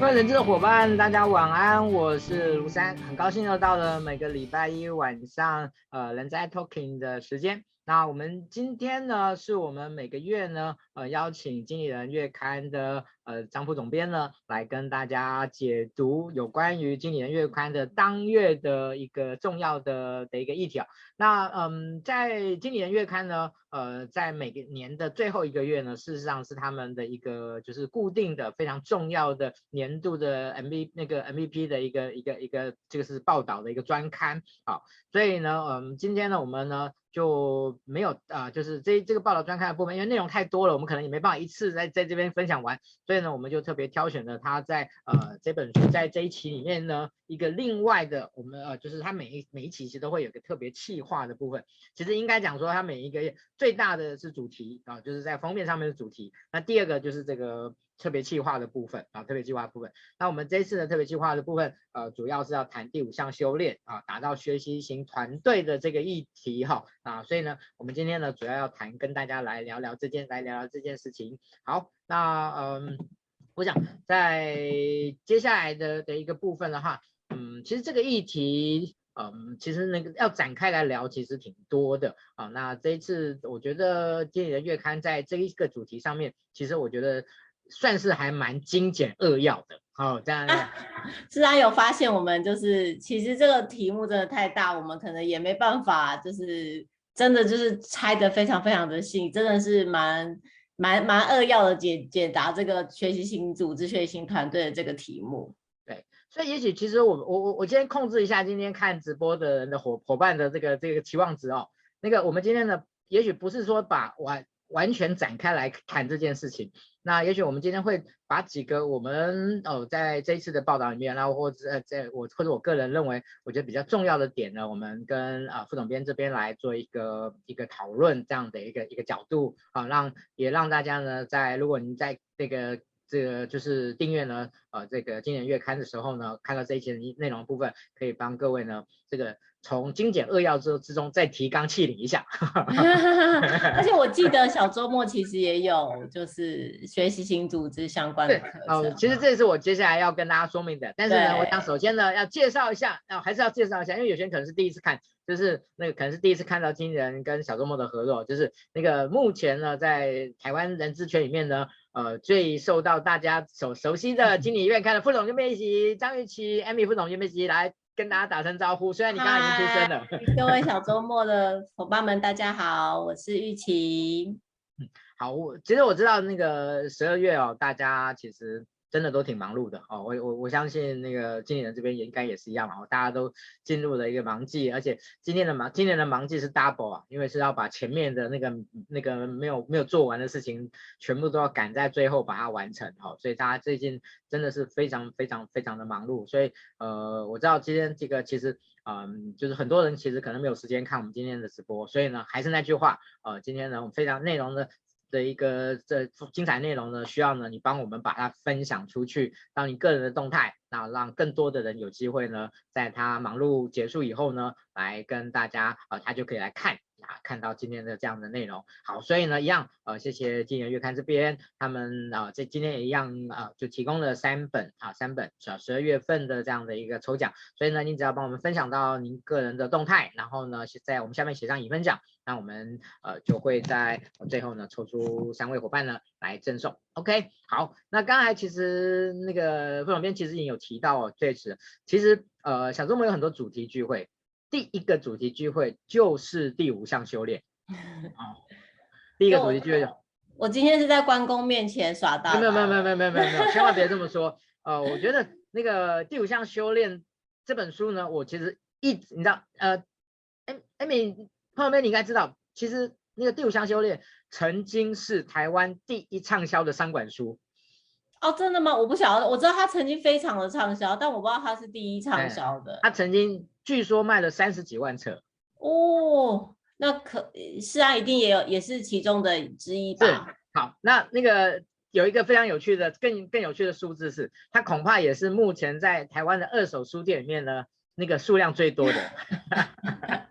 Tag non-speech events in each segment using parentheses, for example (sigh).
各位人资的伙伴，大家晚安，我是卢山，很高兴又到了每个礼拜一晚上，呃，人在 Talking 的时间。那我们今天呢，是我们每个月呢，呃，邀请经理人月刊的呃张副总编呢，来跟大家解读有关于经理人月刊的当月的一个重要的的一个议题啊。那嗯，在经理人月刊呢，呃，在每个年的最后一个月呢，事实上是他们的一个就是固定的非常重要的年度的 M V 那个 MVP 的一个一个一个这个是报道的一个专刊啊。所以呢，嗯，今天呢，我们呢。就没有啊、就是这这个报道专刊的部分，因为内容太多了，我们可能也没办法一次在在这边分享完，所以呢，我们就特别挑选了他在呃这本书在这一期里面呢一个另外的，我们呃就是他每一每一期其实都会有个特别企划的部分，其实应该讲说他每一个月最大的是主题啊，就是在封面上面的主题，那第二个就是这个。特别计划的部分啊，特别计划部分。那我们这次的特别计划的部分，呃，主要是要谈第五项修炼啊，打造学习型团队的这个议题哈啊。所以呢，我们今天呢，主要要谈，跟大家来聊聊这件，来聊聊这件事情。好，那嗯，我想在接下来的的一个部分的话，嗯，其实这个议题，嗯，其实那个要展开来聊，其实挺多的啊。那这一次，我觉得经理人月刊在这一个主题上面，其实我觉得。算是还蛮精简扼要的，哦，这样。啊，(laughs) 是啊，有发现我们就是其实这个题目真的太大，我们可能也没办法，就是真的就是拆得非常非常的细，真的是蛮蛮蛮扼要的解解答这个学习型组织、学习型团队的这个题目。对，所以也许其实我我我我今天控制一下今天看直播的人的伙伙伴的这个这个期望值哦，那个我们今天呢，也许不是说把完完全展开来谈这件事情。那也许我们今天会把几个我们哦在这一次的报道里面，然后或者在我或者我个人认为我觉得比较重要的点呢，我们跟啊副总编这边来做一个一个讨论这样的一个一个角度啊，让也让大家呢在如果你在这个这个就是订阅呢呃这个今年月刊的时候呢，看到这一期内容部分，可以帮各位呢这个。从精简扼要之之中再提纲挈领一下，(laughs) 而且我记得小周末其实也有就是学习型组织相关的课程。哦，其实这也是我接下来要跟大家说明的。但是呢，我想首先呢要介绍一下，要还是要介绍一下，因为有些人可能是第一次看，就是那个可能是第一次看到经理人跟小周末的合作，就是那个目前呢在台湾人资圈里面呢，呃最受到大家所熟悉的经理院看的副总监编辑张玉琪，Amy 副总监编辑来。跟大家打声招呼，虽然你刚刚已经出生了。各位小周末的伙伴们，大家好，我是玉琦。嗯，好，我其实我知道那个十二月哦，大家其实。真的都挺忙碌的哦，我我我相信那个经理人这边也应该也是一样哦，大家都进入了一个忙季，而且今天的忙今年的忙季是 double 啊，因为是要把前面的那个那个没有没有做完的事情，全部都要赶在最后把它完成哦，所以大家最近真的是非常非常非常的忙碌，所以呃我知道今天这个其实嗯就是很多人其实可能没有时间看我们今天的直播，所以呢还是那句话呃今天呢我们非常内容的。的一个这精彩内容呢，需要呢你帮我们把它分享出去，当你个人的动态，那让更多的人有机会呢，在他忙碌结束以后呢，来跟大家啊、他就可以来看。啊，看到今天的这样的内容，好，所以呢，一样，呃，谢谢经理人月刊这边，他们啊，这今天也一样啊，就提供了三本啊，三本小十二月份的这样的一个抽奖，所以呢，您只要帮我们分享到您个人的动态，然后呢，在我们下面写上已分享，那我们呃就会在最后呢抽出三位伙伴呢来赠送，OK，好，那刚才其实那个副总编其实已经有提到哦，这次其实呃小周末有很多主题聚会。第一个主题聚会就是第五项修炼，(laughs) 哦，第一个主题聚会我，我今天是在关公面前耍大刀，没有没有没有没有没有没有，千万别这么说，呃，我觉得那个第五项修炼这本书呢，我其实一直你知道，呃，艾艾米朋友们你应该知道，其实那个第五项修炼曾经是台湾第一畅销的三管书。哦，真的吗？我不晓得，我知道他曾经非常的畅销，但我不知道他是第一畅销的。他曾经据说卖了三十几万册。哦，那可是啊，一定也有，也是其中的之一吧。是，好，那那个有一个非常有趣的，更更有趣的数字是，它恐怕也是目前在台湾的二手书店里面呢，那个数量最多的。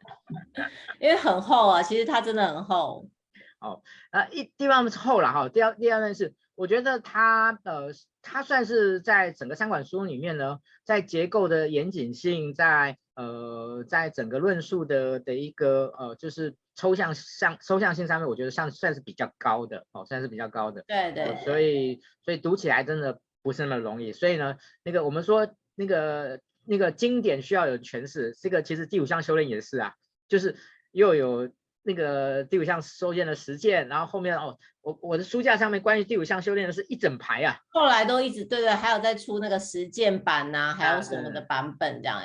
(laughs) 因为很厚啊，其实它真的很厚。哦，啊，一地方是厚了哈，第二第二呢是。我觉得它呃，它算是在整个三管书里面呢，在结构的严谨性，在呃，在整个论述的的一个呃，就是抽象上抽象性上面，我觉得像算是比较高的哦，算是比较高的。对对，对、呃。所以所以读起来真的不是那么容易。所以呢，那个我们说那个那个经典需要有诠释，这个其实第五项修炼也是啊，就是又有。那个第五项修炼的实践，然后后面哦，我我的书架上面关于第五项修炼的是一整排啊，后来都一直对对，还有在出那个实践版呐、啊，还有什么的版本这样。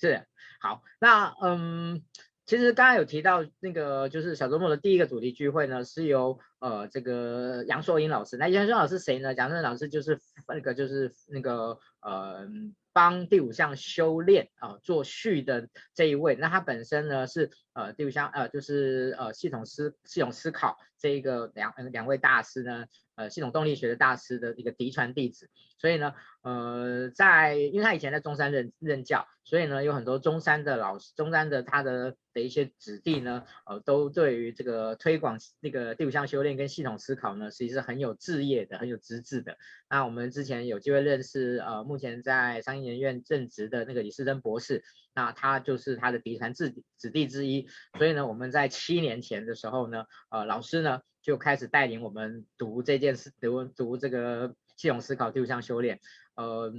是，好，那嗯，其实刚刚有提到那个就是小周末的第一个主题聚会呢，是由呃这个杨硕英老师，那杨硕英老师谁呢？杨硕英老师就是那个就是那个呃。帮第五项修炼啊、呃、做序的这一位，那他本身呢是呃第五项呃就是呃系统思系统思考这一个两两位大师呢呃系统动力学的大师的一个嫡传弟子，所以呢呃在因为他以前在中山任任教，所以呢有很多中山的老师中山的他的的一些子弟呢呃都对于这个推广那个第五项修炼跟系统思考呢其实是很有志业的很有资质的。那我们之前有机会认识呃目前在商业研院任职的那个李世珍博士，那他就是他的嫡传子子弟之一，所以呢，我们在七年前的时候呢，呃，老师呢就开始带领我们读这件事，读读这个系统思考第五项修炼，呃。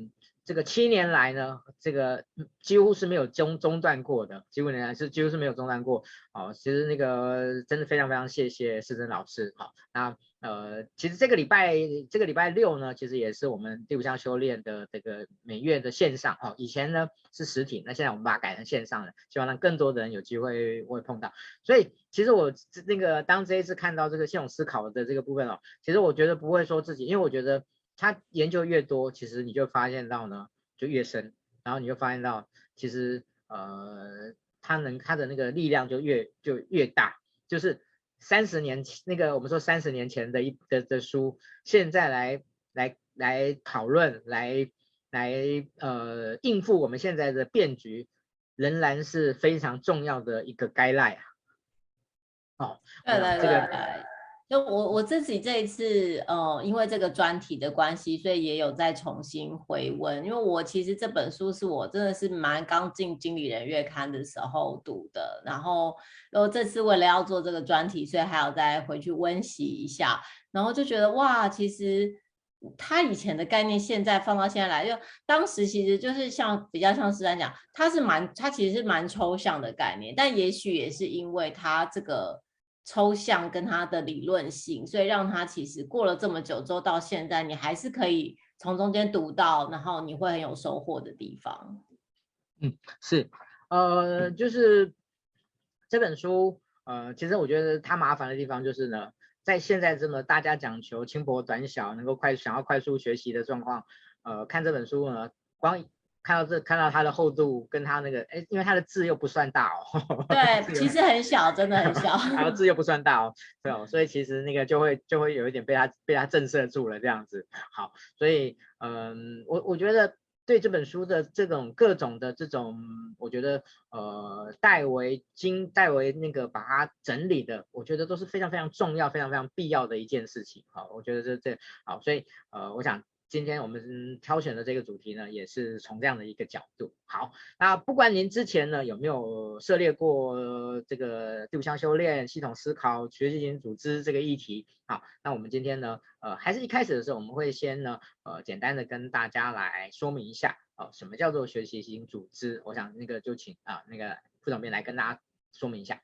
这个七年来呢，这个几乎是没有中中断过的，几乎年来是几乎是没有中断过。哦，其实那个真的非常非常谢谢世珍老师。好，那呃，其实这个礼拜这个礼拜六呢，其实也是我们第五项修炼的这个每月的线上。哦，以前呢是实体，那现在我们把它改成线上了，希望让更多的人有机会会碰到。所以其实我那个当这一次看到这个系统思考的这个部分哦，其实我觉得不会说自己，因为我觉得。他研究越多，其实你就发现到呢，就越深，然后你就发现到，其实呃，他能他的那个力量就越就越大，就是三十年前那个我们说三十年前的一的的书，现在来来来讨论，来来呃应付我们现在的变局，仍然是非常重要的一个 guideline 啊。哦，对对对。这个就我我自己这一次，呃，因为这个专题的关系，所以也有再重新回温。因为我其实这本书是我真的是蛮刚进经理人月刊的时候读的，然后，然后这次为了要做这个专题，所以还要再回去温习一下，然后就觉得哇，其实他以前的概念现在放到现在来，就当时其实就是像比较像是在讲，他是蛮他其实是蛮抽象的概念，但也许也是因为他这个。抽象跟它的理论性，所以让它其实过了这么久之后，到现在你还是可以从中间读到，然后你会很有收获的地方。嗯，是，呃，就是这本书，呃，其实我觉得它麻烦的地方就是呢，在现在这么大家讲求轻薄短小，能够快想要快速学习的状况，呃，看这本书呢，光。看到这，看到它的厚度跟它那个，哎，因为它的字又不算大哦。(laughs) 对，其实很小，真的很小。(laughs) 然后字又不算大哦，对哦，所以其实那个就会就会有一点被它被它震慑住了这样子。好，所以嗯，我我觉得对这本书的这种各种的这种，我觉得呃代为经代为那个把它整理的，我觉得都是非常非常重要、非常非常必要的一件事情。好，我觉得这这好，所以呃，我想。今天我们挑选的这个主题呢，也是从这样的一个角度。好，那不管您之前呢有没有涉猎过这个第五项修炼、系统思考、学习型组织这个议题，好，那我们今天呢，呃，还是一开始的时候，我们会先呢，呃，简单的跟大家来说明一下，哦，什么叫做学习型组织？我想那个就请啊那个副总编来跟大家说明一下。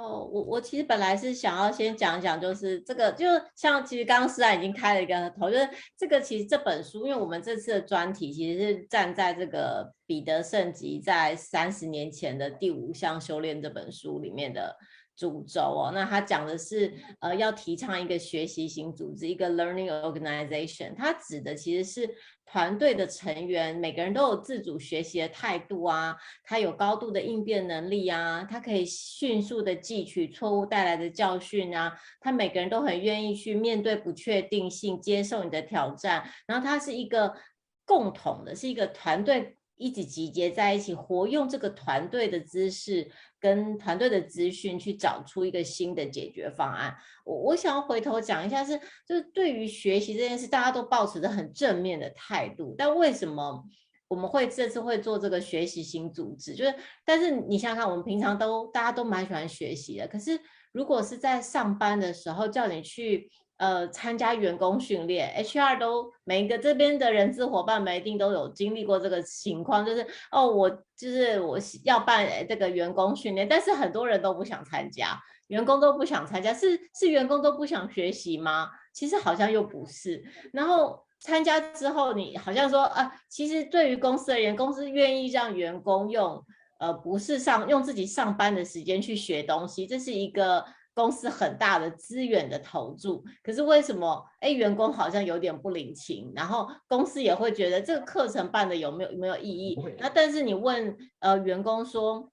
哦，我我其实本来是想要先讲讲，就是这个，就像其实刚刚思然已经开了一个头，就是这个其实这本书，因为我们这次的专题其实是站在这个彼得圣吉在三十年前的第五项修炼这本书里面的。主轴哦，那他讲的是，呃，要提倡一个学习型组织，一个 learning organization。它指的其实是团队的成员，每个人都有自主学习的态度啊，他有高度的应变能力啊，他可以迅速的汲取错误带来的教训啊，他每个人都很愿意去面对不确定性，接受你的挑战，然后他是一个共同的，是一个团队。一起集结在一起，活用这个团队的知识跟团队的资讯，去找出一个新的解决方案。我我想要回头讲一下是，是就是对于学习这件事，大家都抱持着很正面的态度，但为什么？我们会这次会做这个学习型组织，就是，但是你想想看，我们平常都大家都蛮喜欢学习的，可是如果是在上班的时候叫你去呃参加员工训练，HR 都每一个这边的人资伙伴们一定都有经历过这个情况，就是哦，我就是我要办这个员工训练，但是很多人都不想参加，员工都不想参加，是是员工都不想学习吗？其实好像又不是，然后。参加之后，你好像说啊，其实对于公司而言，公司愿意让员工用呃不是上用自己上班的时间去学东西，这是一个公司很大的资源的投注。可是为什么哎员工好像有点不领情，然后公司也会觉得这个课程办的有没有有没有意义？那但是你问呃员工说。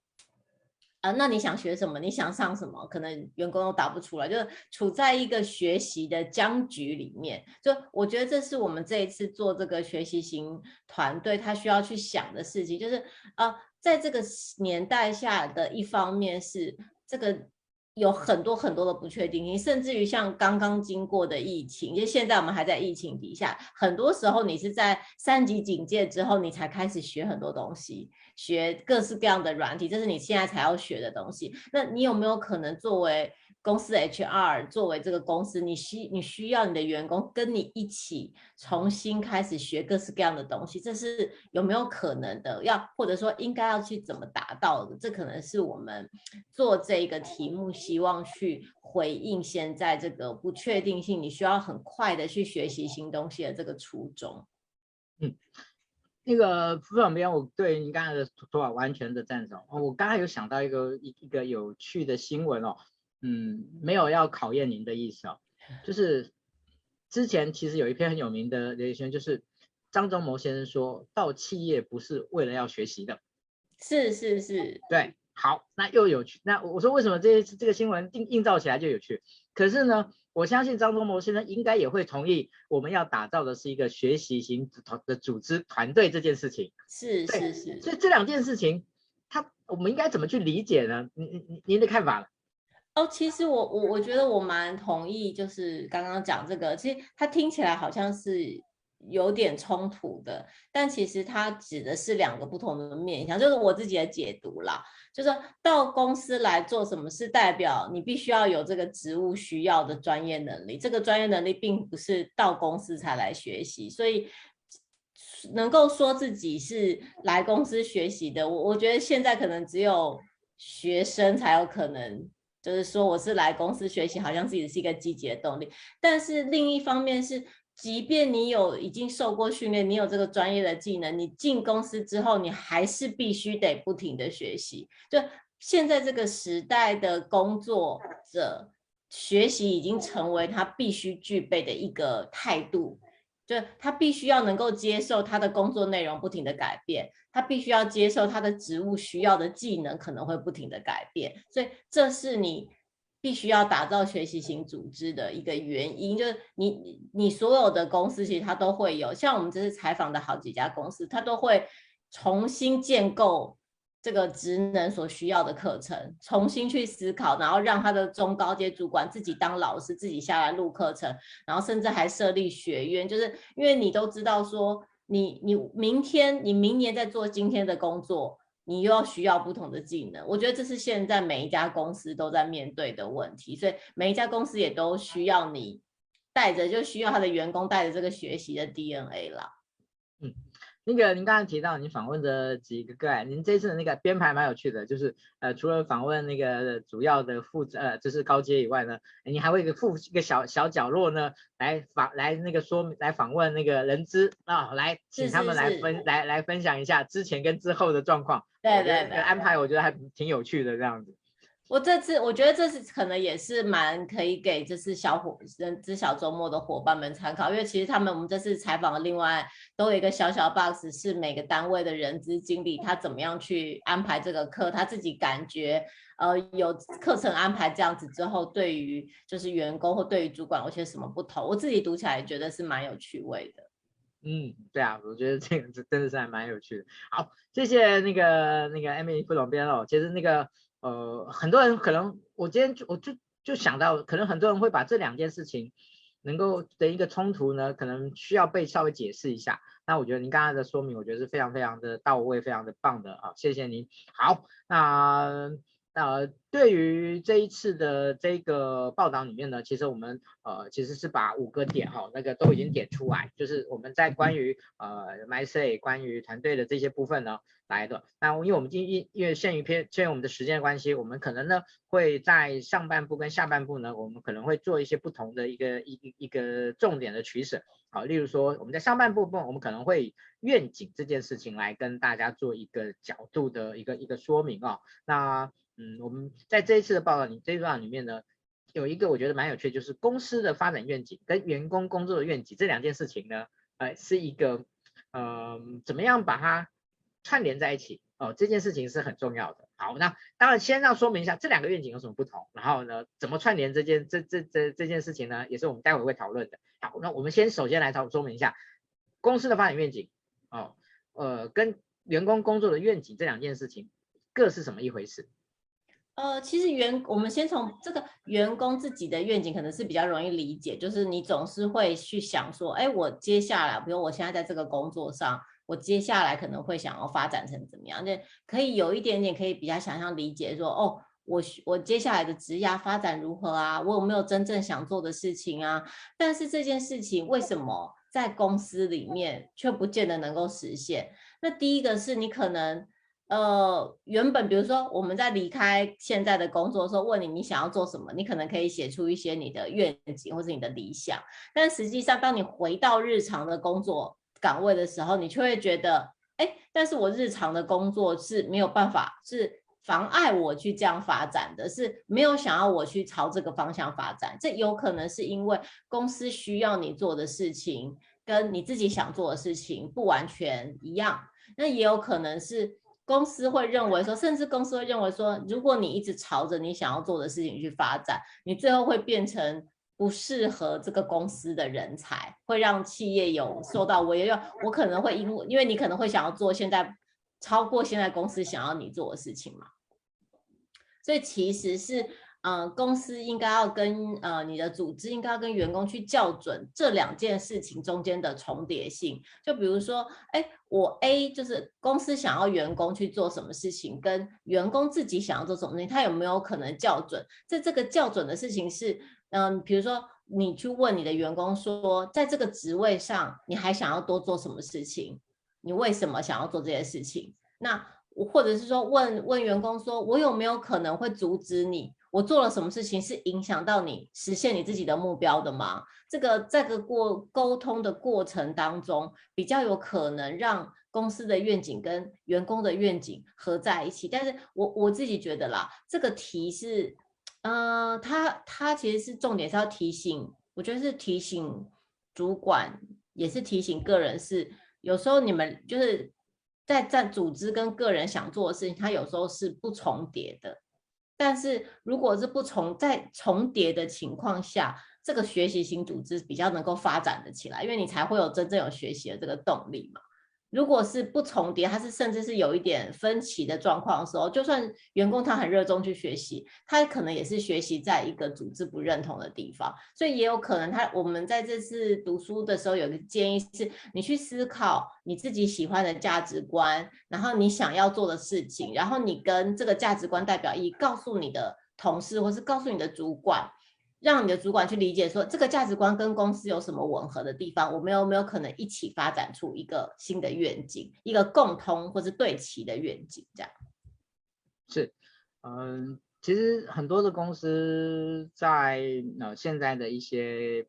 啊，那你想学什么？你想上什么？可能员工都答不出来，就是处在一个学习的僵局里面。就我觉得这是我们这一次做这个学习型团队，他需要去想的事情，就是啊，在这个年代下的一方面是这个有很多很多的不确定性，甚至于像刚刚经过的疫情，因为现在我们还在疫情底下，很多时候你是在三级警戒之后，你才开始学很多东西。学各式各样的软体，这是你现在才要学的东西。那你有没有可能作为公司 HR，作为这个公司，你需你需要你的员工跟你一起重新开始学各式各样的东西？这是有没有可能的？要或者说应该要去怎么达到的？这可能是我们做这个题目，希望去回应现在这个不确定性，你需要很快的去学习新东西的这个初衷。嗯。那个副总编，我对您刚才的说法完全的赞同。我刚才有想到一个一一个有趣的新闻哦，嗯，没有要考验您的意思哦，就是之前其实有一篇很有名的留言，就是张忠谋先生说到企业不是为了要学习的，是是是，对，好，那又有趣。那我说为什么这这个新闻映映照起来就有趣？可是呢？我相信张忠谋先生应该也会同意，我们要打造的是一个学习型的组织团队这件事情。是是是。所以这两件事情，他我们应该怎么去理解呢？您您您的看法呢？哦，其实我我我觉得我蛮同意，就是刚刚讲这个，其实他听起来好像是。有点冲突的，但其实它指的是两个不同的面向，就是我自己的解读啦。就是到公司来做什么是，代表你必须要有这个职务需要的专业能力。这个专业能力并不是到公司才来学习，所以能够说自己是来公司学习的，我我觉得现在可能只有学生才有可能，就是说我是来公司学习，好像自己是一个积极的动力。但是另一方面是。即便你有已经受过训练，你有这个专业的技能，你进公司之后，你还是必须得不停的学习。就现在这个时代的工作者，学习已经成为他必须具备的一个态度。就他必须要能够接受他的工作内容不停的改变，他必须要接受他的职务需要的技能可能会不停的改变。所以这是你。必须要打造学习型组织的一个原因，就是你你所有的公司其实它都会有，像我们这次采访的好几家公司，它都会重新建构这个职能所需要的课程，重新去思考，然后让他的中高阶主管自己当老师，自己下来录课程，然后甚至还设立学院，就是因为你都知道说你你明天你明年在做今天的工作。你又要需要不同的技能，我觉得这是现在每一家公司都在面对的问题，所以每一家公司也都需要你带着，就需要他的员工带着这个学习的 DNA 啦。嗯。那个，您刚才提到您访问的几个个案，您这次的那个编排蛮有趣的，就是呃，除了访问那个主要的负责呃，就是高阶以外呢，你还会一个附一个小小角落呢，来访来那个说来访问那个人资啊、哦，来请他们来分来来分享一下之前跟之后的状况。对对对，安排我觉得还挺有趣的这样子。我这次我觉得这次可能也是蛮可以给就是小伙人资小周末的伙伴们参考，因为其实他们我们这次采访的另外都有一个小小 box，是每个单位的人资经理他怎么样去安排这个课，他自己感觉呃有课程安排这样子之后，对于就是员工或对于主管有些什么不同，我自己读起来觉得是蛮有趣味的。嗯，对啊，我觉得这个真的是还蛮有趣的。好，谢谢那个那个 Amy 副总编哦。其实那个呃，很多人可能我今天就我就就想到，可能很多人会把这两件事情能够的一个冲突呢，可能需要被稍微解释一下。那我觉得您刚才的说明，我觉得是非常非常的到位，非常的棒的啊，谢谢您。好，那。呃，对于这一次的这个报道里面呢，其实我们呃其实是把五个点哈、哦，那个都已经点出来，就是我们在关于呃 MySay 关于团队的这些部分呢来的。那因为我们今因因为限于偏限于我们的时间关系，我们可能呢会在上半部跟下半部呢，我们可能会做一些不同的一个一一一个重点的取舍。好，例如说我们在上半部分，我们可能会愿景这件事情来跟大家做一个角度的一个一个说明啊、那嗯，我们在这一次的报道里，这一段里面呢，有一个我觉得蛮有趣，就是公司的发展愿景跟员工工作的愿景这两件事情呢，呃，是一个呃，怎么样把它串联在一起哦，这件事情是很重要的。好，那当然先要说明一下这两个愿景有什么不同，然后呢，怎么串联这件这这这这件事情呢，也是我们待会会讨论的。好，那我们先首先来讨说明一下公司的发展愿景哦，呃，跟员工工作的愿景这两件事情各是什么一回事？呃，其实员我们先从这个员工自己的愿景可能是比较容易理解，就是你总是会去想说，哎，我接下来，比如我现在在这个工作上，我接下来可能会想要发展成怎么样？那可以有一点点可以比较想象理解说，哦，我我接下来的职涯发展如何啊？我有没有真正想做的事情啊？但是这件事情为什么在公司里面却不见得能够实现？那第一个是你可能。呃，原本比如说我们在离开现在的工作的时候，问你你想要做什么，你可能可以写出一些你的愿景或者你的理想。但实际上，当你回到日常的工作岗位的时候，你却会觉得，哎，但是我日常的工作是没有办法，是妨碍我去这样发展的，是没有想要我去朝这个方向发展。这有可能是因为公司需要你做的事情跟你自己想做的事情不完全一样，那也有可能是。公司会认为说，甚至公司会认为说，如果你一直朝着你想要做的事情去发展，你最后会变成不适合这个公司的人才，会让企业有受到威胁。我可能会因为，因为你可能会想要做现在超过现在公司想要你做的事情嘛，所以其实是。呃，公司应该要跟呃你的组织应该要跟员工去校准这两件事情中间的重叠性。就比如说，哎，我 A 就是公司想要员工去做什么事情，跟员工自己想要做什么事情，他有没有可能校准？在这个校准的事情是，嗯、比如说你去问你的员工说，在这个职位上，你还想要多做什么事情？你为什么想要做这些事情？那或者是说问问员工说，我有没有可能会阻止你？我做了什么事情是影响到你实现你自己的目标的吗？这个在这个过沟通的过程当中，比较有可能让公司的愿景跟员工的愿景合在一起。但是我我自己觉得啦，这个题是，呃，他他其实是重点是要提醒，我觉得是提醒主管，也是提醒个人是，有时候你们就是在在组织跟个人想做的事情，它有时候是不重叠的。但是，如果是不重在重叠的情况下，这个学习型组织比较能够发展的起来，因为你才会有真正有学习的这个动力嘛。如果是不重叠，它是甚至是有一点分歧的状况的时候，就算员工他很热衷去学习，他可能也是学习在一个组织不认同的地方，所以也有可能他我们在这次读书的时候有个建议是，你去思考你自己喜欢的价值观，然后你想要做的事情，然后你跟这个价值观代表一告诉你的同事或是告诉你的主管。让你的主管去理解说，这个价值观跟公司有什么吻合的地方，我们有没有可能一起发展出一个新的愿景，一个共通或是对齐的愿景？这样是，嗯，其实很多的公司在呃现在的一些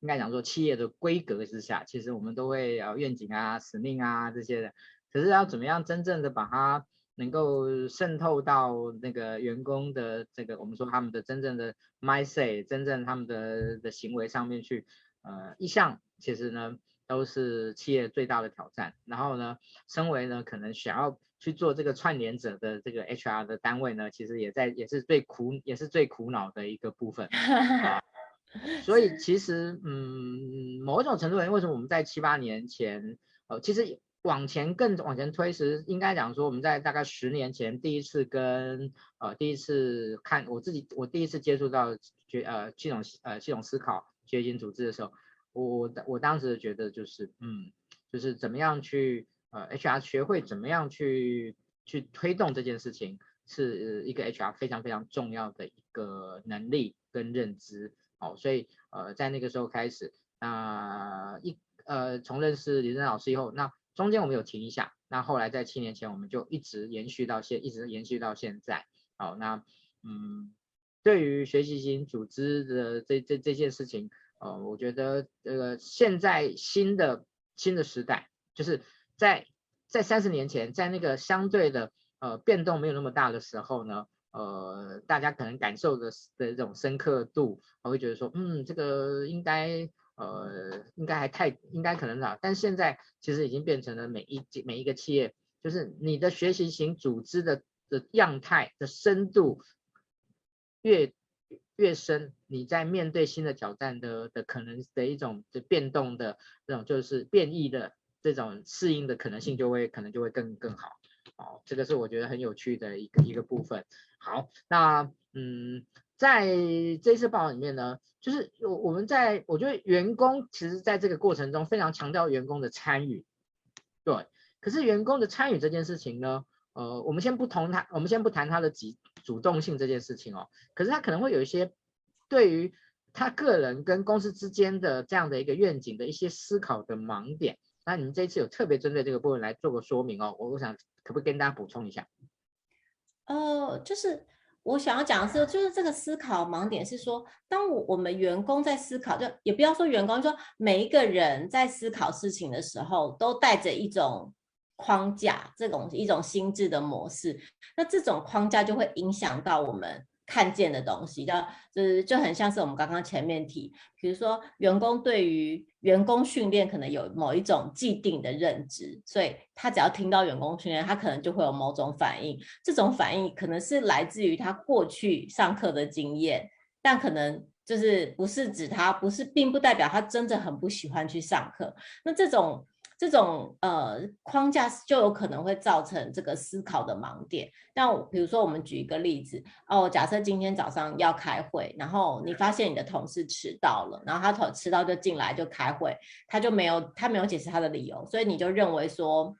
应该讲说企业的规格之下，其实我们都会有愿景啊、使命啊这些的，可是要怎么样真正的把它能够渗透到那个员工的这个，我们说他们的真正的 mindset，真正他们的的行为上面去，呃，一向其实呢都是企业最大的挑战。然后呢，身为呢可能想要去做这个串联者的这个 HR 的单位呢，其实也在也是最苦也是最苦恼的一个部分。啊 (laughs) 所以其实嗯，某一种程度上，为什么我们在七八年前，呃，其实往前更往前推时，应该讲说我们在大概十年前第一次跟呃第一次看我自己，我第一次接触到觉呃系统呃系统思考觉醒组织的时候，我我我当时觉得就是嗯，就是怎么样去呃 HR 学会怎么样去去推动这件事情，是一个 HR 非常非常重要的一个能力跟认知。好，所以呃，在那个时候开始，那、一呃，从认识李振老师以后，那中间我们有停一下，那后来在七年前，我们就一直延续到现，一直延续到现在。好，那嗯，对于学习型组织的这这这件事情，呃，我觉得这个、呃、现在新的新的时代，就是在在三十年前，在那个相对的呃变动没有那么大的时候呢。呃，大家可能感受的的这种深刻度，我会觉得说，嗯，这个应该，呃，应该还太，应该可能少。但现在其实已经变成了每一每一个企业，就是你的学习型组织的的样态的深度越越深，你在面对新的挑战的的可能的一种的变动的这种就是变异的这种适应的可能性就会可能就会更更好。哦，这个是我觉得很有趣的一个一个部分。好，那嗯，在这次报告里面呢，就是我我们在我觉得员工其实在这个过程中非常强调员工的参与，对。可是员工的参与这件事情呢，呃，我们先不同他，我们先不谈他的主主动性这件事情哦。可是他可能会有一些对于他个人跟公司之间的这样的一个愿景的一些思考的盲点。那你们这次有特别针对这个部分来做个说明哦，我我想。可不可以跟大家补充一下？呃，就是我想要讲的是，就是这个思考盲点是说，当我我们员工在思考，就也不要说员工，就说每一个人在思考事情的时候，都带着一种框架，这种一种心智的模式，那这种框架就会影响到我们。看见的东西，的就是就很像是我们刚刚前面提，比如说员工对于员工训练可能有某一种既定的认知，所以他只要听到员工训练，他可能就会有某种反应。这种反应可能是来自于他过去上课的经验，但可能就是不是指他不是，并不代表他真的很不喜欢去上课。那这种。这种呃框架就有可能会造成这个思考的盲点。那比如说，我们举一个例子哦，假设今天早上要开会，然后你发现你的同事迟到了，然后他迟迟到就进来就开会，他就没有他没有解释他的理由，所以你就认为说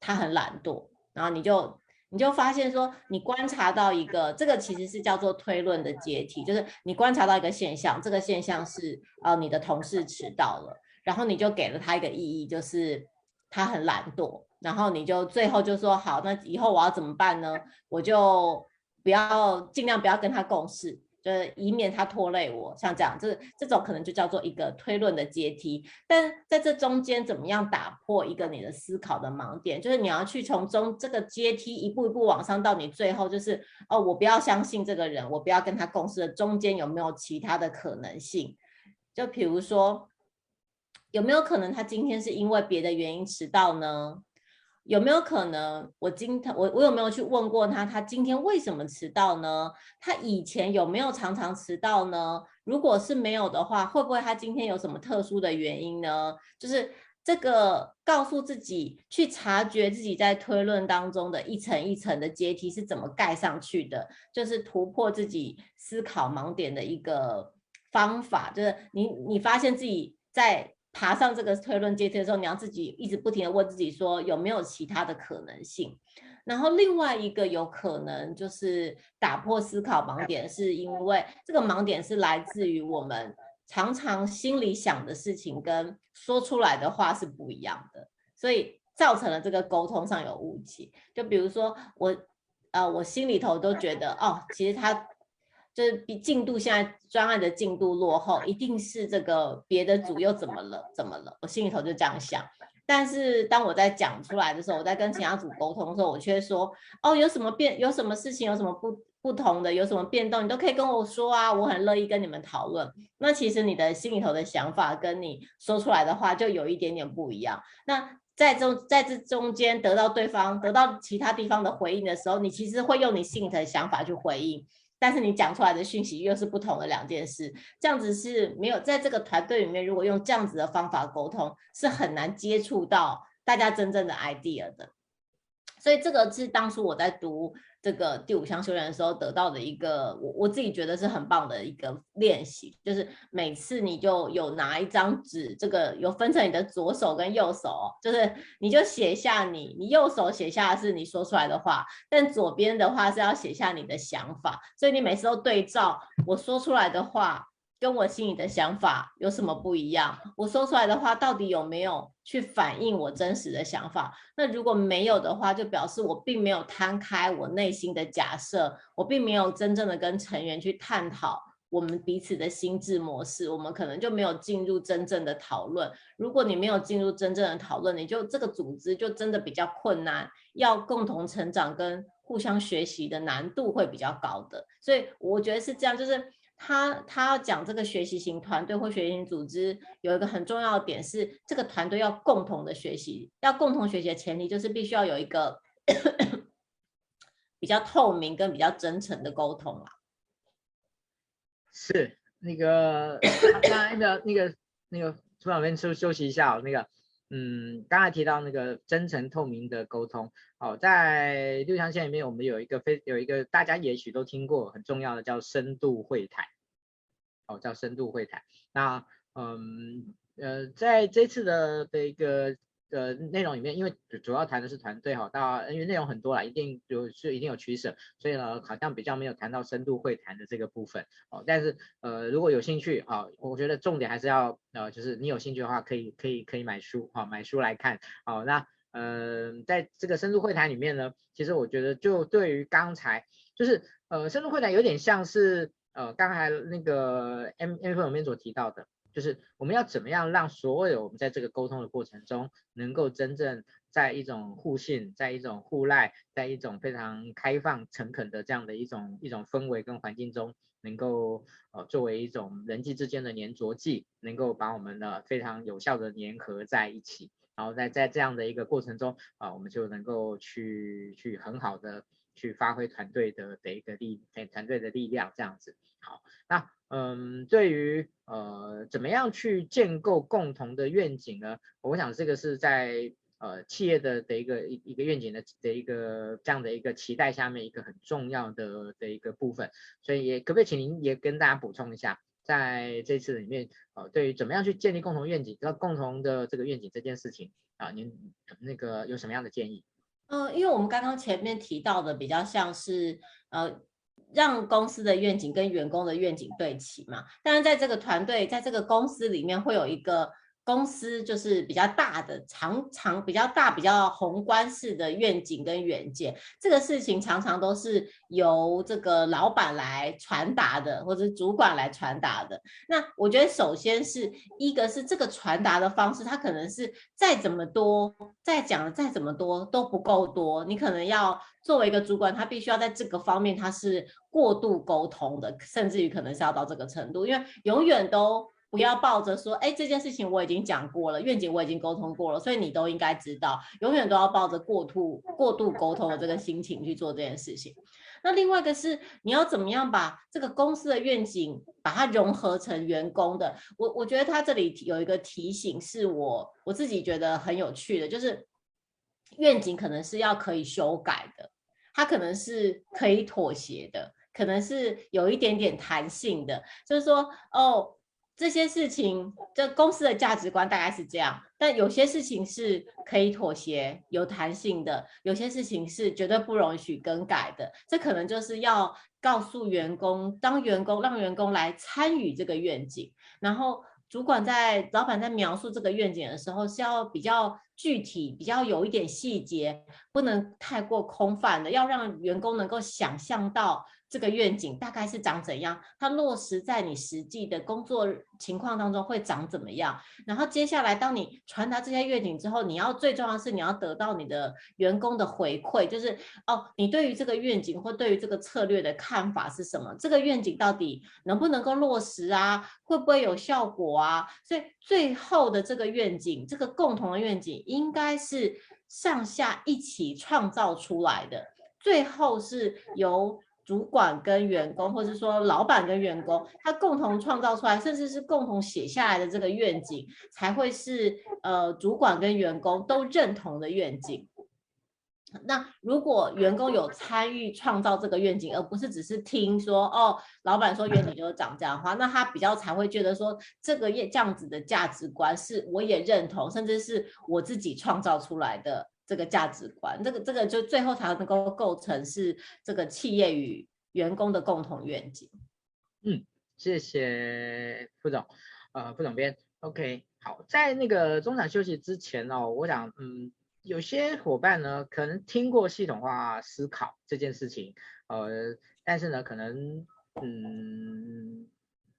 他很懒惰，然后你就你就发现说，你观察到一个这个其实是叫做推论的阶梯，就是你观察到一个现象，这个现象是呃你的同事迟到了。然后你就给了他一个意义，就是他很懒惰。然后你就最后就说好，那以后我要怎么办呢？我就不要尽量不要跟他共事，就是以免他拖累我。像这样，这这种可能就叫做一个推论的阶梯。但在这中间，怎么样打破一个你的思考的盲点？就是你要去从中这个阶梯一步一步往上，到你最后就是哦，我不要相信这个人，我不要跟他共事的中间有没有其他的可能性？就比如说。有没有可能他今天是因为别的原因迟到呢？有没有可能我今天我我有没有去问过他，他今天为什么迟到呢？他以前有没有常常迟到呢？如果是没有的话，会不会他今天有什么特殊的原因呢？就是这个告诉自己去察觉自己在推论当中的一层一层的阶梯是怎么盖上去的，就是突破自己思考盲点的一个方法。就是你你发现自己在。爬上这个推论阶梯的时候，你要自己一直不停地问自己说有没有其他的可能性。然后另外一个有可能就是打破思考盲点，是因为这个盲点是来自于我们常常心里想的事情跟说出来的话是不一样的，所以造成了这个沟通上有误解。就比如说我，呃，我心里头都觉得哦，其实他。就是比进度现在专案的进度落后，一定是这个别的组又怎么了？怎么了？我心里头就这样想。但是当我在讲出来的时候，我在跟其他组沟通的时候，我却说：哦，有什么变？有什么事情？有什么不不同的？有什么变动？你都可以跟我说啊，我很乐意跟你们讨论。那其实你的心里头的想法跟你说出来的话就有一点点不一样。那在中在这中间得到对方得到其他地方的回应的时候，你其实会用你心里的想法去回应。但是你讲出来的讯息又是不同的两件事，这样子是没有在这个团队里面，如果用这样子的方法沟通，是很难接触到大家真正的 idea 的。所以这个是当初我在读这个第五项修炼的时候得到的一个，我我自己觉得是很棒的一个练习，就是每次你就有拿一张纸，这个有分成你的左手跟右手，就是你就写下你，你右手写下是你说出来的话，但左边的话是要写下你的想法，所以你每次都对照我说出来的话。跟我心里的想法有什么不一样？我说出来的话到底有没有去反映我真实的想法？那如果没有的话，就表示我并没有摊开我内心的假设，我并没有真正的跟成员去探讨我们彼此的心智模式，我们可能就没有进入真正的讨论。如果你没有进入真正的讨论，你就这个组织就真的比较困难，要共同成长跟互相学习的难度会比较高的。所以我觉得是这样，就是。他他要讲这个学习型团队或学习型组织，有一个很重要的点是，这个团队要共同的学习，要共同学习的前提就是必须要有一个比较透明跟比较真诚的沟通啊。是那个刚才的那个那个组长们休休息一下哦，那个嗯，刚才提到那个真诚透明的沟通哦，在六象限里面，我们有一个非有一个大家也许都听过很重要的叫深度会谈。哦，叫深度会谈。那嗯呃，在这次的的一个呃内容里面，因为主要谈的是团队哈，到因为内容很多啦，一定有是一定有取舍，所以呢，好像比较没有谈到深度会谈的这个部分哦。但是呃，如果有兴趣啊，我觉得重点还是要呃，就是你有兴趣的话，可以可以可以买书哈，买书来看。好，那呃，在这个深度会谈里面呢，其实我觉得就对于刚才就是呃，深度会谈有点像是。呃，刚才那个 M M 里面所提到的，就是我们要怎么样让所有我们在这个沟通的过程中，能够真正在一种互信，在一种互赖，在一种非常开放、诚恳的这样的一种一种氛围跟环境中，能够呃作为一种人际之间的粘着剂，能够把我们的非常有效的粘合在一起，然后在在这样的一个过程中啊、呃，我们就能够去去很好的去发挥团队的的一个力，团队的力量这样子。好，那嗯，对于呃怎么样去建构共同的愿景呢？我想这个是在呃企业的的一个一一个愿景的的一个这样的一个期待下面一个很重要的的一个部分。所以也可不可以请您也跟大家补充一下，在这次里面呃对于怎么样去建立共同愿景，要共同的这个愿景这件事情啊，您那个有什么样的建议？嗯、呃，因为我们刚刚前面提到的比较像是呃。让公司的愿景跟员工的愿景对齐嘛，但是在这个团队，在这个公司里面会有一个。公司就是比较大的、长长比较大、比较宏观式的愿景跟远见，这个事情常常都是由这个老板来传达的，或者主管来传达的。那我觉得，首先是一个是这个传达的方式，它可能是再怎么多、再讲的再怎么多都不够多。你可能要作为一个主管，他必须要在这个方面他是过度沟通的，甚至于可能是要到这个程度，因为永远都。不要抱着说，哎，这件事情我已经讲过了，愿景我已经沟通过了，所以你都应该知道。永远都要抱着过度过度沟通的这个心情去做这件事情。那另外一个是，你要怎么样把这个公司的愿景把它融合成员工的？我我觉得他这里有一个提醒，是我我自己觉得很有趣的，就是愿景可能是要可以修改的，它可能是可以妥协的，可能是有一点点弹性的，就是说，哦。这些事情，这公司的价值观大概是这样，但有些事情是可以妥协、有弹性的，有些事情是绝对不容许更改的。这可能就是要告诉员工，当员工让员工来参与这个愿景，然后主管在老板在描述这个愿景的时候，是要比较具体、比较有一点细节，不能太过空泛的，要让员工能够想象到。这个愿景大概是长怎样？它落实在你实际的工作情况当中会长怎么样？然后接下来，当你传达这些愿景之后，你要最重要的是你要得到你的员工的回馈，就是哦，你对于这个愿景或对于这个策略的看法是什么？这个愿景到底能不能够落实啊？会不会有效果啊？所以最后的这个愿景，这个共同的愿景，应该是上下一起创造出来的，最后是由。主管跟员工，或者说老板跟员工，他共同创造出来，甚至是共同写下来的这个愿景，才会是呃主管跟员工都认同的愿景。那如果员工有参与创造这个愿景，而不是只是听说哦，老板说愿景就是长这样的话，那他比较才会觉得说这个业这样子的价值观是我也认同，甚至是我自己创造出来的这个价值观，这个这个就最后才能够构成是这个企业与员工的共同愿景。嗯，谢谢副总，呃，副总编，OK，好，在那个中场休息之前哦，我想嗯。有些伙伴呢，可能听过系统化思考这件事情，呃，但是呢，可能嗯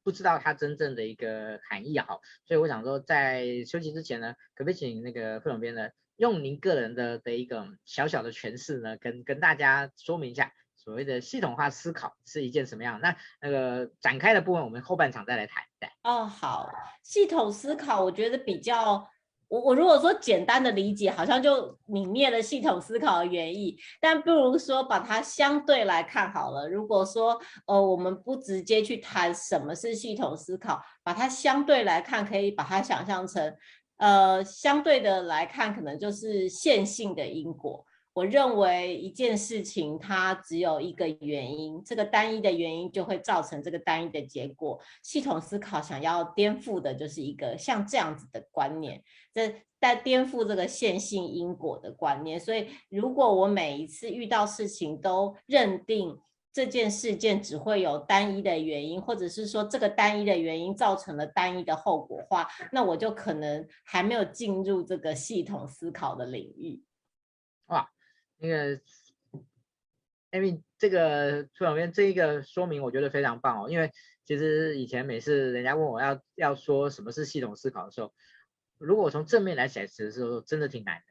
不知道它真正的一个含义哈，所以我想说，在休息之前呢，可不可以请那个副总编呢，用您个人的的一个小小的诠释呢，跟跟大家说明一下，所谓的系统化思考是一件什么样？那那个展开的部分，我们后半场再来谈。对，哦，好，系统思考，我觉得比较。我我如果说简单的理解，好像就泯灭了系统思考的原意，但不如说把它相对来看好了。如果说呃我们不直接去谈什么是系统思考，把它相对来看，可以把它想象成呃相对的来看，可能就是线性的因果。我认为一件事情它只有一个原因，这个单一的原因就会造成这个单一的结果。系统思考想要颠覆的就是一个像这样子的观念，这在颠覆这个线性因果的观念。所以，如果我每一次遇到事情都认定这件事件只会有单一的原因，或者是说这个单一的原因造成了单一的后果话，那我就可能还没有进入这个系统思考的领域。哇！那个，Amy，这个副总编这一个说明我觉得非常棒哦，因为其实以前每次人家问我要要说什么是系统思考的时候，如果我从正面来解释的时候，真的挺难的。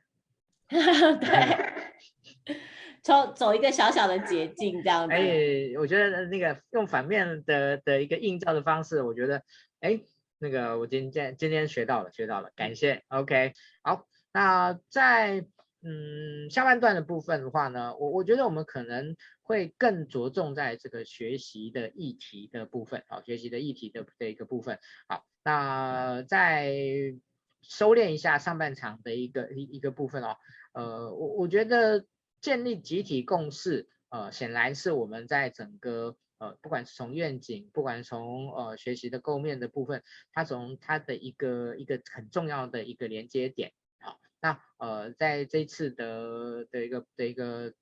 (laughs) 对，走走一个小小的捷径这样子。哎，我觉得那个用反面的的一个映照的方式，我觉得，哎，那个我今天今天学到了，学到了，感谢。OK，好，那在。嗯，下半段的部分的话呢，我我觉得我们可能会更着重在这个学习的议题的部分，好，学习的议题的的一个部分。好，那在收敛一下上半场的一个一一个部分哦。呃，我我觉得建立集体共识，呃，显然是我们在整个呃，不管是从愿景，不管从呃学习的构面的部分，它从它的一个一个很重要的一个连接点。好那呃，在这次的的一个的一个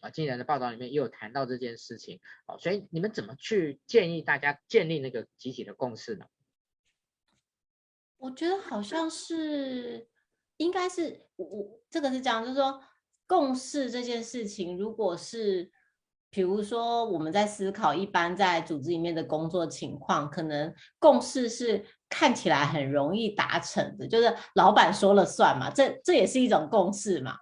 啊，今年的报道里面也有谈到这件事情，哦，所以你们怎么去建议大家建立那个集体的共识呢？我觉得好像是，应该是我我这个是这样，就是说共事这件事情，如果是比如说我们在思考一般在组织里面的工作情况，可能共事是。看起来很容易达成的，就是老板说了算嘛，这这也是一种共事嘛。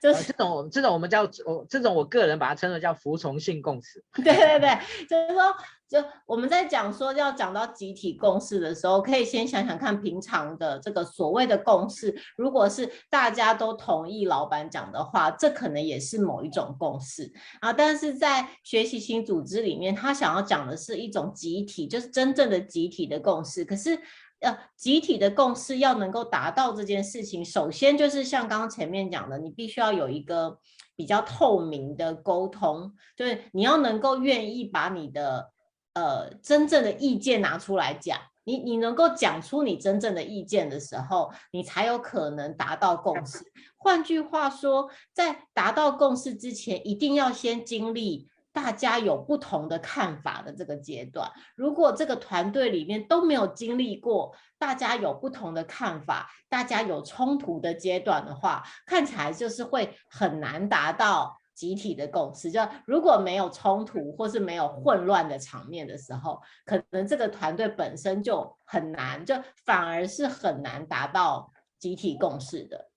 就是、呃、这种这种我们叫我这种我个人把它称为叫服从性共识。对对对，就是说，就我们在讲说要讲到集体共识的时候，可以先想想看平常的这个所谓的共识，如果是大家都同意老板讲的话，这可能也是某一种共识啊。但是在学习型组织里面，他想要讲的是一种集体，就是真正的集体的共识。可是。要集体的共识要能够达到这件事情，首先就是像刚刚前面讲的，你必须要有一个比较透明的沟通，就是你要能够愿意把你的呃真正的意见拿出来讲，你你能够讲出你真正的意见的时候，你才有可能达到共识。换句话说，在达到共识之前，一定要先经历。大家有不同的看法的这个阶段，如果这个团队里面都没有经历过大家有不同的看法、大家有冲突的阶段的话，看起来就是会很难达到集体的共识。就如果没有冲突或是没有混乱的场面的时候，可能这个团队本身就很难，就反而是很难达到集体共识的。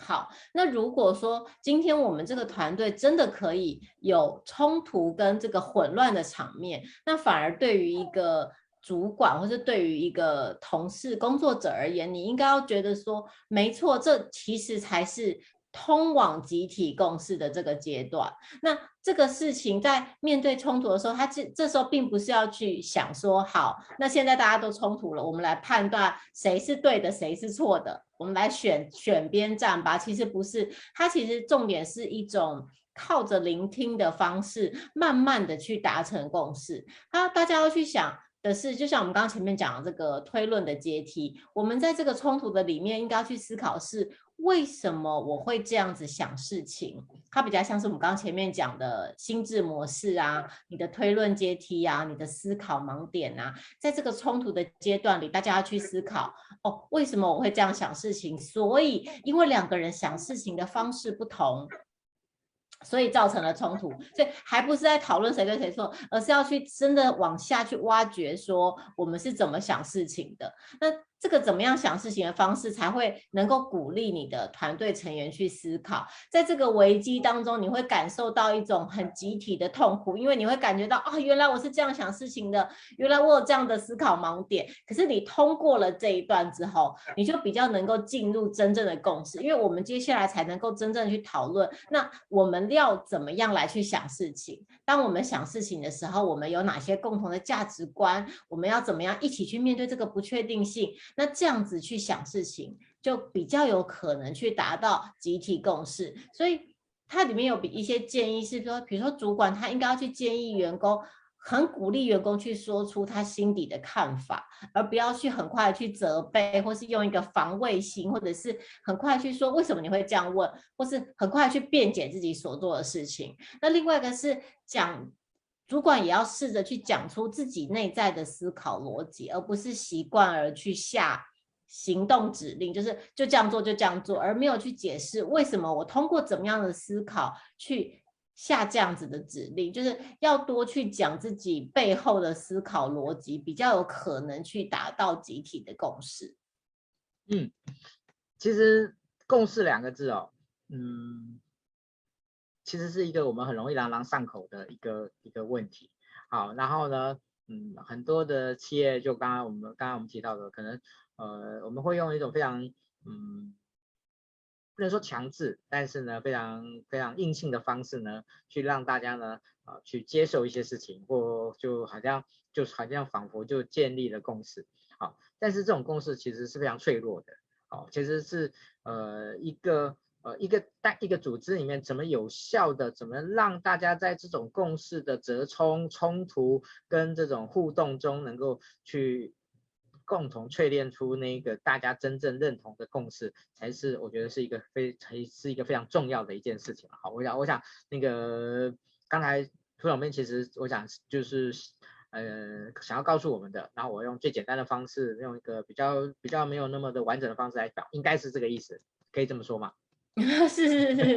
好，那如果说今天我们这个团队真的可以有冲突跟这个混乱的场面，那反而对于一个主管或者对于一个同事工作者而言，你应该要觉得说，没错，这其实才是通往集体共识的这个阶段，那这个事情在面对冲突的时候，他这这时候并不是要去想说，好，那现在大家都冲突了，我们来判断谁是对的，谁是错的，我们来选选边站吧。其实不是，它其实重点是一种靠着聆听的方式，慢慢的去达成共识。那大家要去想。的是，就像我们刚刚前面讲的这个推论的阶梯，我们在这个冲突的里面，应该要去思考是为什么我会这样子想事情。它比较像是我们刚刚前面讲的心智模式啊，你的推论阶梯啊，你的思考盲点啊，在这个冲突的阶段里，大家要去思考哦，为什么我会这样想事情？所以，因为两个人想事情的方式不同。所以造成了冲突，所以还不是在讨论谁对谁错，而是要去真的往下去挖掘，说我们是怎么想事情的。那这个怎么样想事情的方式，才会能够鼓励你的团队成员去思考。在这个危机当中，你会感受到一种很集体的痛苦，因为你会感觉到啊、原来我是这样想事情的，原来我有这样的思考盲点。可是你通过了这一段之后，你就比较能够进入真正的共识，因为我们接下来才能够真正去讨论，那我们要怎么样来去想事情？当我们想事情的时候，我们有哪些共同的价值观？我们要怎么样一起去面对这个不确定性？那这样子去想事情，就比较有可能去达到集体共识。所以它里面有比一些建议是说，比如说主管他应该要去建议员工，很鼓励员工去说出他心底的看法，而不要去很快去责备，或是用一个防卫心，或者是很快去说为什么你会这样问，或是很快去辩解自己所做的事情。那另外一个是讲。主管也要试着去讲出自己内在的思考逻辑，而不是习惯而去下行动指令，就是就这样做就这样做，而没有去解释为什么我通过怎么样的思考去下这样子的指令，就是要多去讲自己背后的思考逻辑，比较有可能去达到集体的共识。嗯，其实共识两个字哦，嗯。其实是一个我们很容易朗朗上口的一个一个问题，好，然后呢，嗯，很多的企业就刚刚我们刚刚我们提到的，可能呃我们会用一种非常嗯不能说强制，但是呢非常非常硬性的方式呢，去让大家呢啊、去接受一些事情，或就好像就好像仿佛就建立了共识，好，但是这种共识其实是非常脆弱的，好，其实是呃一个。呃，一个单一个组织里面怎么有效的，怎么让大家在这种共识的折冲、冲突跟这种互动中，能够去共同淬炼出那个大家真正认同的共识，才是我觉得是一个非才是一个非常重要的一件事情。好，我想我想那个刚才涂总编其实我想就是呃想要告诉我们的，然后我用最简单的方式，用一个比较比较没有那么的完整的方式来讲，应该是这个意思，可以这么说吗？是 (laughs) 是是，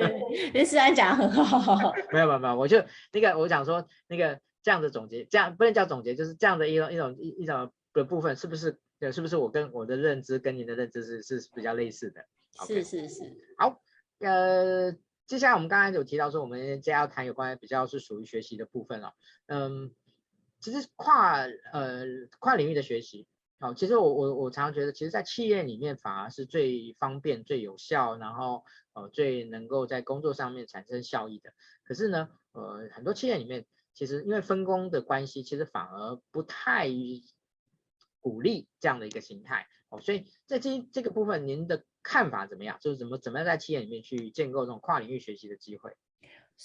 林思安讲的很好。(laughs) 没有没有没有，我就那个我想说那个这样的总结，这样不能叫总结，就是这样的一种一种一一种的部分，是不是？是不是我跟我的认知跟您的认知是是比较类似的？是是是。好，呃，接下来我们刚刚有提到说，我们今天要谈有关比较是属于学习的部分了。嗯，其实跨呃跨领域的学习。好，其实我我我常常觉得，其实，在企业里面反而是最方便、最有效，然后呃最能够在工作上面产生效益的。可是呢，呃，很多企业里面其实因为分工的关系，其实反而不太鼓励这样的一个形态。哦，所以在这这个部分，您的看法怎么样？就是怎么怎么样在企业里面去建构这种跨领域学习的机会？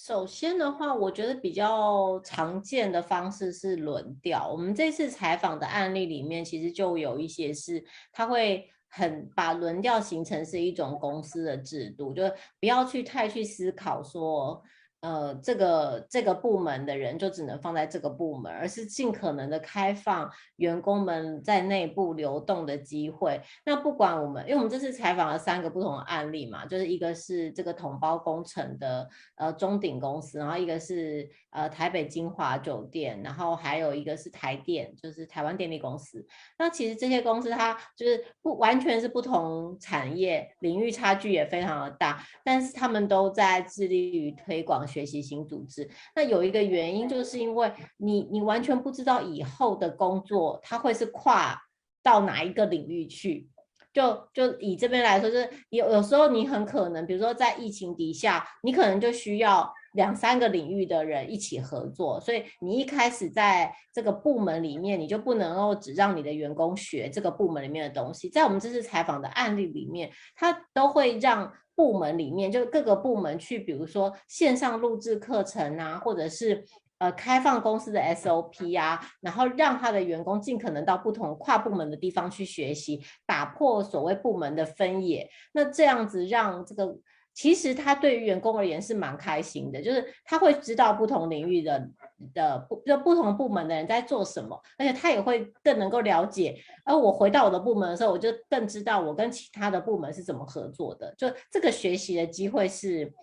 首先的话，我觉得比较常见的方式是轮调。我们这次采访的案例里面，其实就有一些是，他会很把轮调形成是一种公司的制度，就不要去太去思考说。呃，这个这个部门的人就只能放在这个部门，而是尽可能的开放员工们在内部流动的机会。那不管我们，因为我们这次采访了三个不同的案例嘛，就是一个是这个统包工程的呃中鼎公司，然后一个是呃台北晶华酒店，然后还有一个是台电，就是台湾电力公司。那其实这些公司它就是不完全是不同产业领域，差距也非常的大，但是他们都在致力于推广。学习型组织，那有一个原因，就是因为你你完全不知道以后的工作它会是跨到哪一个领域去，就就以这边来说，就是有有时候你很可能，比如说在疫情底下，你可能就需要两三个领域的人一起合作，所以你一开始在这个部门里面，你就不能够只让你的员工学这个部门里面的东西。在我们这次采访的案例里面，他都会让部门里面就各个部门去，比如说线上录制课程啊，或者是。呃，开放公司的 SOP 啊，然后让他的员工尽可能到不同跨部门的地方去学习，打破所谓部门的分野。那这样子让这个，其实他对于员工而言是蛮开心的，就是他会知道不同领域的的不就不同部门的人在做什么，而且他也会更能够了解。而我回到我的部门的时候，我就更知道我跟其他的部门是怎么合作的。就这个学习的机会是，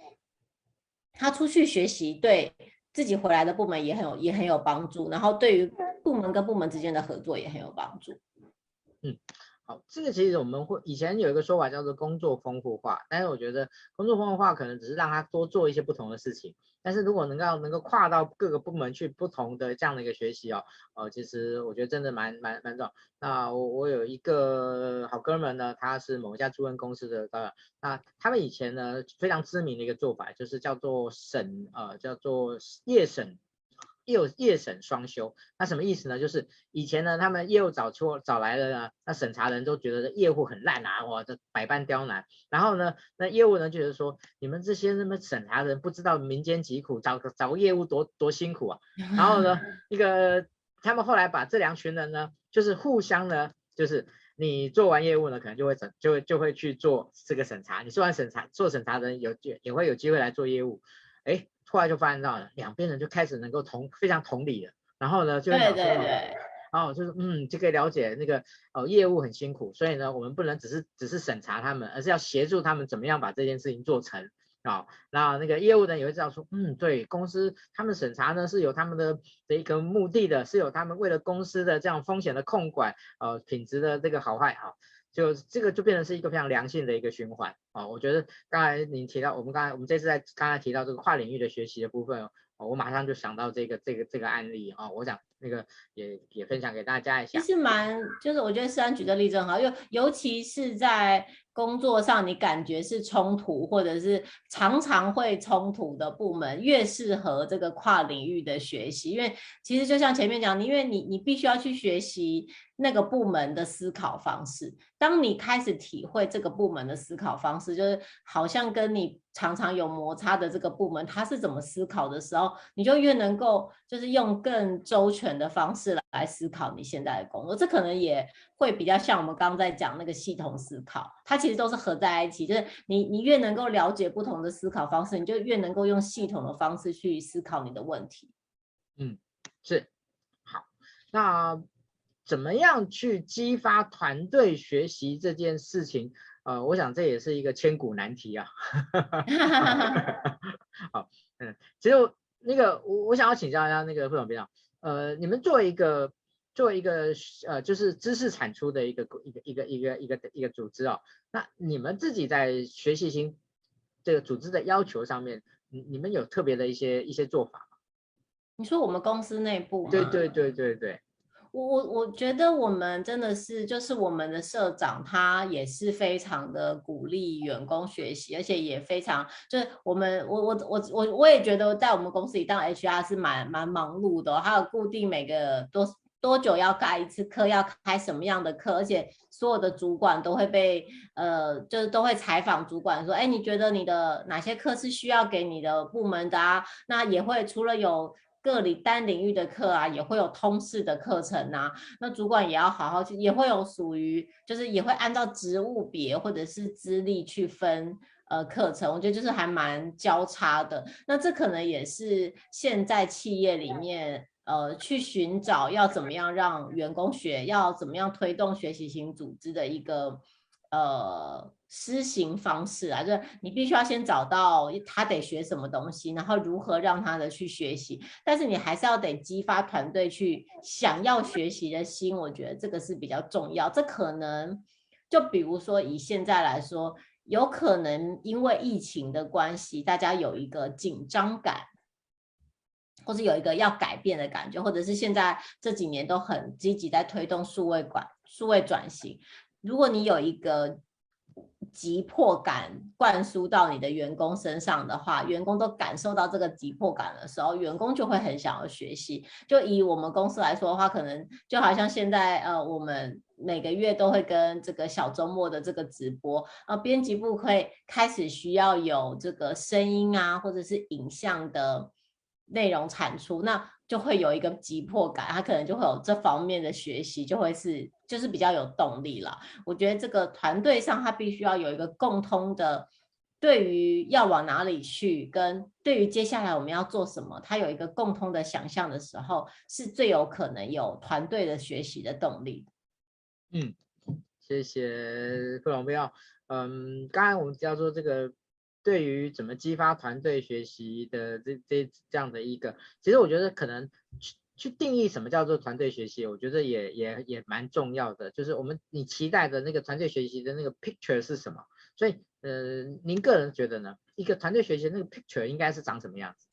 他出去学习对。自己回来的部门也很有也很有帮助，然后对于部门跟部门之间的合作也很有帮助。嗯，好，这个其实我们会以前有一个说法叫做工作丰富化，但是我觉得工作丰富化可能只是让他多做一些不同的事情。但是如果能够能够跨到各个部门去不同的这样的一个学习哦，呃，其实我觉得真的蛮蛮蛮重要。那我我有一个好哥们呢，他是某一家顾问公司的呃，那他们以前呢非常知名的一个做法就是叫做审呃叫做夜审。业业审双修，那什么意思呢？就是以前呢，他们业务找错找来了呢，那审查人都觉得业务很烂啊，哇，这百般刁难。然后呢，那业务呢觉得说，你们这些什么审查人不知道民间疾苦，找个找个业务多多辛苦啊。(laughs) 然后呢，一个他们后来把这两群人呢，就是互相呢，就是你做完业务呢，可能就会审就会就会去做这个审查。你做完审查做审查人有也也会有机会来做业务，哎。后来就发现到了，两边人就开始能够同非常同理了，然后呢，就对对对，然后就是嗯，就可以了解那个哦，业务很辛苦，所以呢，我们不能只是只是审查他们，而是要协助他们怎么样把这件事情做成啊、哦。然后那个业务呢也会知道说，嗯，对公司他们审查呢是有他们的的一个目的的，是有他们为了公司的这样风险的控管，呃，品质的这个好坏啊。就这个就变成是一个非常良性的一个循环啊！我觉得刚才您提到，我们刚才我们这次在刚才提到这个跨领域的学习的部分，哦我马上就想到这个这个这个案例啊，我想那个也也分享给大家一下。其实蛮就是我觉得诗安举的例子很好，因为尤其是在。工作上你感觉是冲突，或者是常常会冲突的部门，越适合这个跨领域的学习。因为其实就像前面讲，你因为你你必须要去学习那个部门的思考方式。当你开始体会这个部门的思考方式，就是好像跟你常常有摩擦的这个部门，他是怎么思考的时候，你就越能够就是用更周全的方式来思考你现在的工作。这可能也会比较像我们刚刚在讲那个系统思考，它。其实都是合在一起，就是你你越能够了解不同的思考方式，你就越能够用系统的方式去思考你的问题。嗯，是。好，那怎么样去激发团队学习这件事情？呃，我想这也是一个千古难题啊。(laughs) 好，嗯，其实那个我我想要请教一下那个副总编长，呃，你们作为一个。作为一个呃，就是知识产出的一个一个一个一个一个一个组织哦，那你们自己在学习型这个组织的要求上面，你你们有特别的一些一些做法吗？你说我们公司内部？对对对对对，我我我觉得我们真的是，就是我们的社长他也是非常的鼓励员工学习，而且也非常就是我们我我我我我也觉得在我们公司里当 HR 是蛮蛮忙碌的，还有固定每个多。多久要开一次课？要开什么样的课？而且所有的主管都会被呃，就是都会采访主管说，哎，你觉得你的哪些课是需要给你的部门的啊？那也会除了有各领单领域的课啊，也会有通识的课程啊。那主管也要好好去，也会有属于就是也会按照职务别或者是资历去分呃课程。我觉得就是还蛮交叉的。那这可能也是现在企业里面。呃，去寻找要怎么样让员工学，要怎么样推动学习型组织的一个呃施行方式啊，就是你必须要先找到他得学什么东西，然后如何让他的去学习，但是你还是要得激发团队去想要学习的心，我觉得这个是比较重要。这可能就比如说以现在来说，有可能因为疫情的关系，大家有一个紧张感。或是有一个要改变的感觉，或者是现在这几年都很积极在推动数位管数位转型，如果你有一个急迫感灌输到你的员工身上的话，员工都感受到这个急迫感的时候，员工就会很想要学习。就以我们公司来说的话，可能就好像现在呃，我们每个月都会跟这个小周末的这个直播，呃，编辑部会开始需要有这个声音啊，或者是影像的内容产出，那就会有一个急迫感，他可能就会有这方面的学习，就会是就是比较有动力了。我觉得这个团队上，他必须要有一个共通的，对于要往哪里去，跟对于接下来我们要做什么，他有一个共通的想象的时候，是最有可能有团队的学习的动力。嗯，谢谢副总，不要，嗯，刚才我们叫做这个。对于怎么激发团队学习的这这这样的一个，其实我觉得可能去去定义什么叫做团队学习，我觉得也也也蛮重要的。就是我们你期待的那个团队学习的那个 picture 是什么？所以呃，您个人觉得呢？一个团队学习的那个 picture 应该是长什么样子？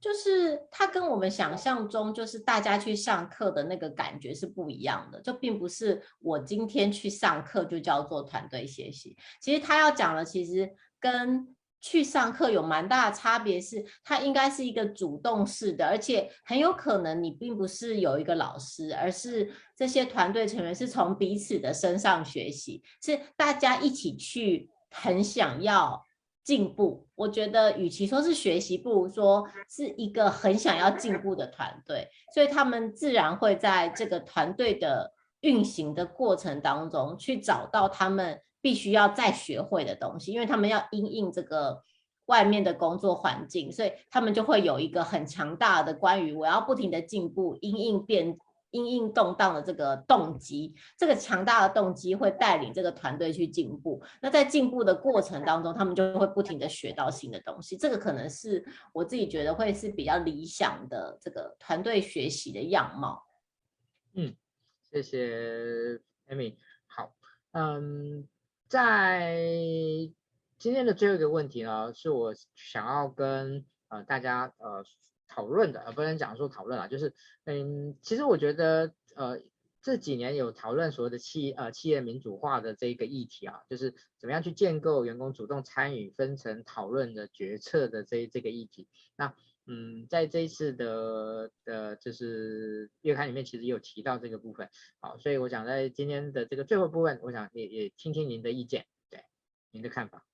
就是它跟我们想象中就是大家去上课的那个感觉是不一样的，就并不是我今天去上课就叫做团队学习。其实他要讲的其实跟去上课有蛮大的差别，是它应该是一个主动式的，而且很有可能你并不是有一个老师，而是这些团队成员是从彼此的身上学习，是大家一起去很想要进步。我觉得与其说是学习，不如说是一个很想要进步的团队，所以他们自然会在这个团队的运行的过程当中去找到他们。必须要再学会的东西，因为他们要因应这个外面的工作环境，所以他们就会有一个很强大的关于我要不停的进步、因应变、因应动荡的这个动机。这个强大的动机会带领这个团队去进步。那在进步的过程当中，他们就会不停的学到新的东西。这个可能是我自己觉得会是比较理想的这个团队学习的样貌。嗯，谢谢 Amy。好，嗯。在今天的最后一个问题呢，是我想要跟呃大家呃讨论的，呃不能讲说讨论啊，就是嗯，其实我觉得呃这几年有讨论所谓的企呃企业民主化的这个议题啊，就是怎么样去建构员工主动参与分层讨论的决策的这这个议题，那。嗯，在这一次的的，就是月刊里面，其实有提到这个部分。好，所以我想在今天的这个最后部分，我想也也听听您的意见，对，您的看法。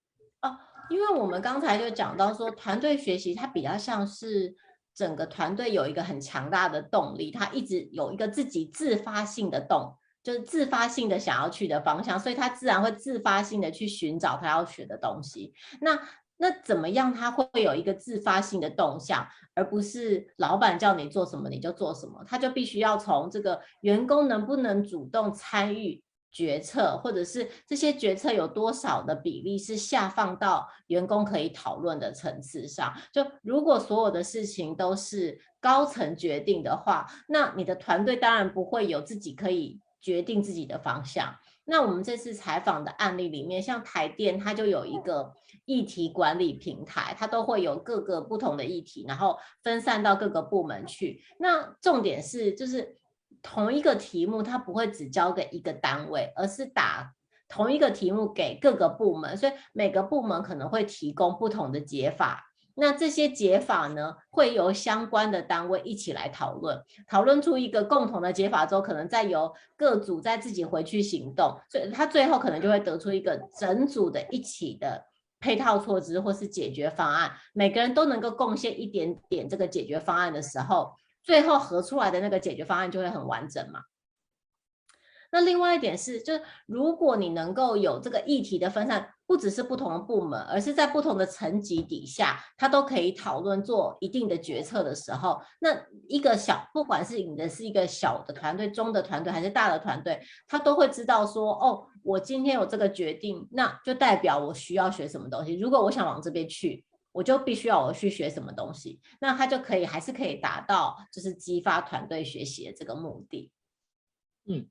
哦，因为我们刚才就讲到说，团队学习它比较像是整个团队有一个很强大的动力，它一直有一个自己自发性的动，就是自发性的想要去的方向，所以它自然会自发性的去寻找它要学的东西。那那怎么样？他会有一个自发性的动向，而不是老板叫你做什么你就做什么。他就必须要从这个员工能不能主动参与决策，或者是这些决策有多少的比例是下放到员工可以讨论的层次上。就如果所有的事情都是高层决定的话，那你的团队当然不会有自己可以决定自己的方向。那我们这次采访的案例里面，像台电，它就有一个议题管理平台，它都会有各个不同的议题，然后分散到各个部门去。那重点是，就是同一个题目，它不会只交给一个单位，而是打同一个题目给各个部门，所以每个部门可能会提供不同的解法。那这些解法呢，会由相关的单位一起来讨论，讨论出一个共同的解法之后，可能再由各组再自己回去行动，所以他最后可能就会得出一个整组的一起的配套措施或是解决方案，每个人都能够贡献一点点这个解决方案的时候，最后合出来的那个解决方案就会很完整嘛。那另外一点是，就是如果你能够有这个议题的分散，不只是不同的部门，而是在不同的层级底下，他都可以讨论做一定的决策的时候，那一个小，不管是你的是一个小的团队、中的团队还是大的团队，他都会知道说，哦，我今天有这个决定，那就代表我需要学什么东西。如果我想往这边去，我就必须要我去学什么东西，那他就可以还是可以达到就是激发团队学习的这个目的。嗯。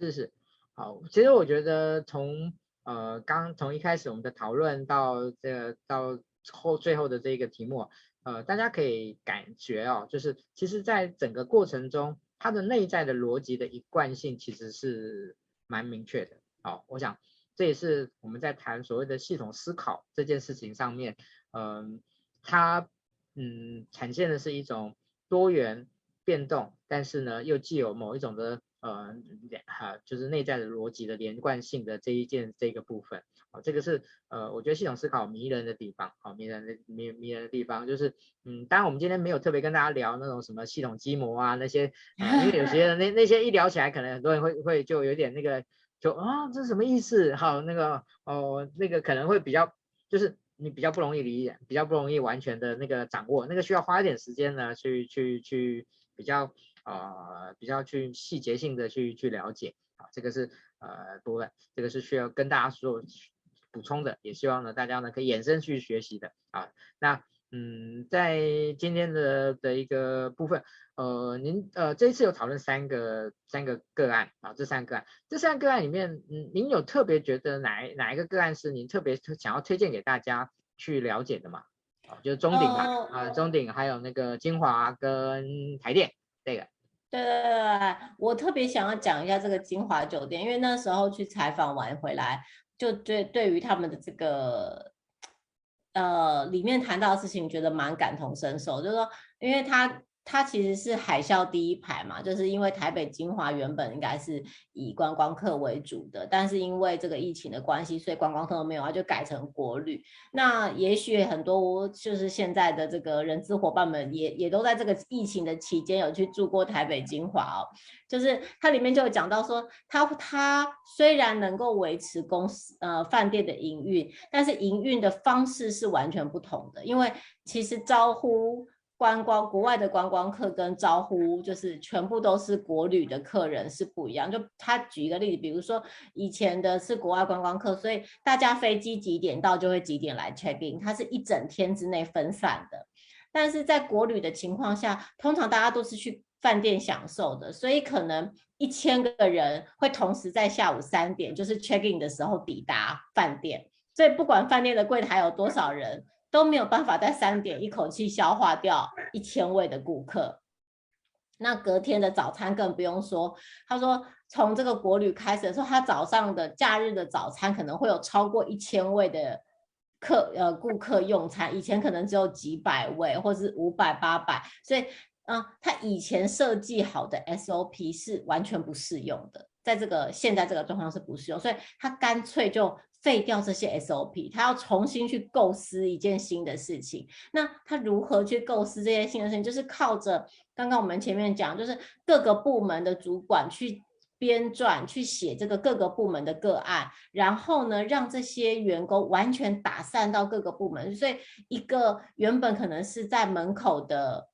是是，好，其实我觉得从呃刚从一开始我们的讨论到这到后最后的这个题目，呃，大家可以感觉哦，就是其实在整个过程中，它的内在的逻辑的一贯性其实是蛮明确的。好，我想这也是我们在谈所谓的系统思考这件事情上面，嗯，它嗯呈现的是一种多元变动，但是呢又既有某一种的呃哈就是内在的逻辑的连贯性的这一件这个部分。啊，这个是呃，我觉得系统思考迷人的地方，好，迷人的迷迷人的地方就是，嗯，当然我们今天没有特别跟大家聊那种什么系统基模啊那些，呃、因为有些人 (laughs) 那那些一聊起来，可能很多人会会就有点那个，就啊，这是什么意思？好，那个哦，那个可能会比较，就是你比较不容易理解，比较不容易完全的那个掌握，那个需要花一点时间呢，去去去比较呃比较去细节性的去去了解，啊，这个是呃多的，这个是需要跟大家说。补充的，也希望呢大家呢可以延伸去学习的啊。那嗯，在今天的的一个部分，呃，您呃这一次有讨论三个三个个案啊，这三个个案，这三个个案里面，嗯，您有特别觉得哪哪一个个案是您特别想要推荐给大家去了解的吗？啊，就是中鼎吧，啊、呃，中鼎还有那个金华跟台电这个。对对对，我特别想要讲一下这个金华酒店，因为那时候去采访完回来。就对，对于他们的这个，呃，里面谈到的事情，觉得蛮感同身受。就是说，因为他。它其实是海啸第一排嘛，就是因为台北晶华原本应该是以观光客为主的，但是因为这个疫情的关系，所以观光客都没有，它就改成国旅。那也许很多就是现在的这个人资伙伴们也也都在这个疫情的期间有去住过台北晶华哦，就是它里面就有讲到说，它它虽然能够维持公司呃饭店的营运，但是营运的方式是完全不同的，因为其实招呼。观光国外的观光客跟招呼就是全部都是国旅的客人是不一样。就他举一个例子，比如说以前的是国外观光客，所以大家飞机几点到就会几点来 check in，它是一整天之内分散的。但是在国旅的情况下，通常大家都是去饭店享受的，所以可能一千个人会同时在下午三点就是 check in 的时候抵达饭店，所以不管饭店的柜台有多少人。都没有办法在三点一口气消化掉一千位的顾客，那隔天的早餐更不用说。他说，从这个国旅开始的时候，他早上的假日的早餐可能会有超过一千位的客呃顾客用餐，以前可能只有几百位或是五百八百，所以嗯，他以前设计好的 SOP 是完全不适用的，在这个现在这个状况是不适用，所以他干脆就。废掉这些 SOP，他要重新去构思一件新的事情。那他如何去构思这些新的事情？就是靠着刚刚我们前面讲，就是各个部门的主管去编撰、去写这个各个部门的个案，然后呢，让这些员工完全打散到各个部门。所以，一个原本可能是在门口的。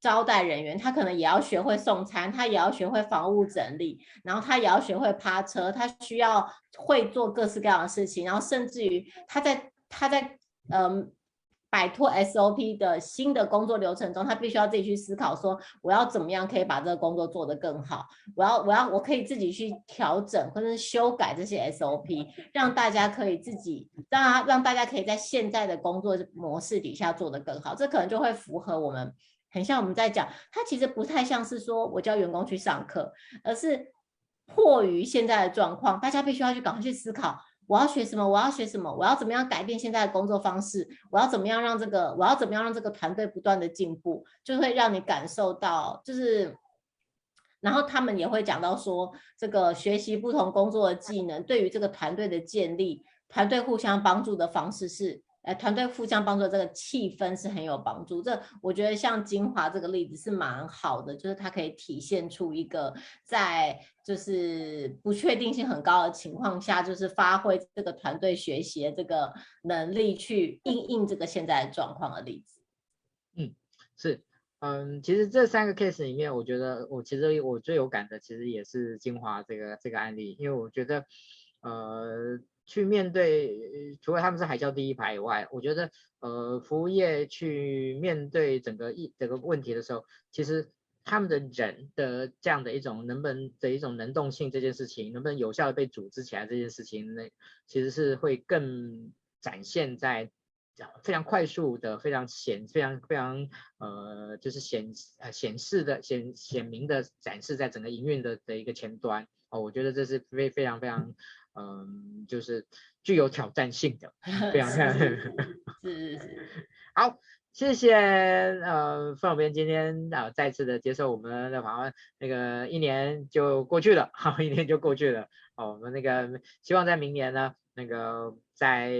招待人员，他可能也要学会送餐，他也要学会房屋整理，然后他也要学会趴车，他需要会做各式各样的事情，然后甚至于他在他在嗯摆脱 SOP 的新的工作流程中，他必须要自己去思考说，我要怎么样可以把这个工作做得更好，我要我要我可以自己去调整或者是修改这些 SOP，让大家可以自己让让大家可以在现在的工作模式底下做得更好，这可能就会符合我们。很像我们在讲，它其实不太像是说我叫员工去上课，而是迫于现在的状况，大家必须要去赶快去思考，我要学什么，我要学什么，我要怎么样改变现在的工作方式，我要怎么样让这个，我要怎么样让这个团队不断的进步，就会让你感受到，就是，然后他们也会讲到说，这个学习不同工作的技能，对于这个团队的建立，团队互相帮助的方式是。呃，团队互相帮助，这个气氛是很有帮助。这我觉得像晶华这个例子是蛮好的，就是它可以体现出一个在就是不确定性很高的情况下，就是发挥这个团队学习的这个能力去应应这个现在的状况的例子。嗯，是，嗯，其实这三个 case 里面，我觉得我其实我最有感的，其实也是晶华这个这个案例，因为我觉得，呃。去面对，除了他们是海啸第一排以外，我觉得，呃，服务业去面对整个一整个问题的时候，其实他们的人的这样的一种能不能的一种能动性这件事情，能不能有效的被组织起来这件事情，那其实是会更展现在非常快速的、非常显、非常非常呃，就是显呃显示的显显明的展示在整个营运的的一个前端哦，我觉得这是非非常非常。嗯，就是具有挑战性的，(laughs) 非常看，是是 (laughs) 是，(laughs) 好。谢谢呃，范总编今天啊、呃、再次的接受我们的访问，那个一年就过去了，好，一年就过去了，哦，我们那个希望在明年呢，那个在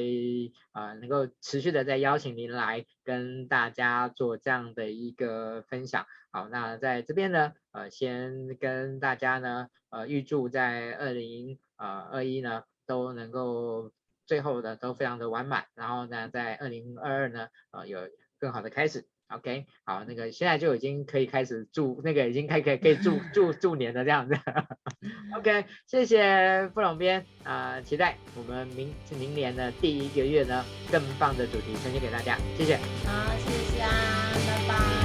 啊、呃、能够持续的再邀请您来跟大家做这样的一个分享，好，那在这边呢，呃，先跟大家呢，呃，预祝在二零呃二一呢都能够最后的都非常的完满，然后呢，在二零二二呢，呃有。更好的开始，OK，好，那个现在就已经可以开始祝，那个已经开可以可以祝祝祝年的这样子，OK，谢谢傅总编啊、期待我们明明年的第一个月呢，更棒的主题呈现给大家，谢谢，好，谢谢啊，拜拜。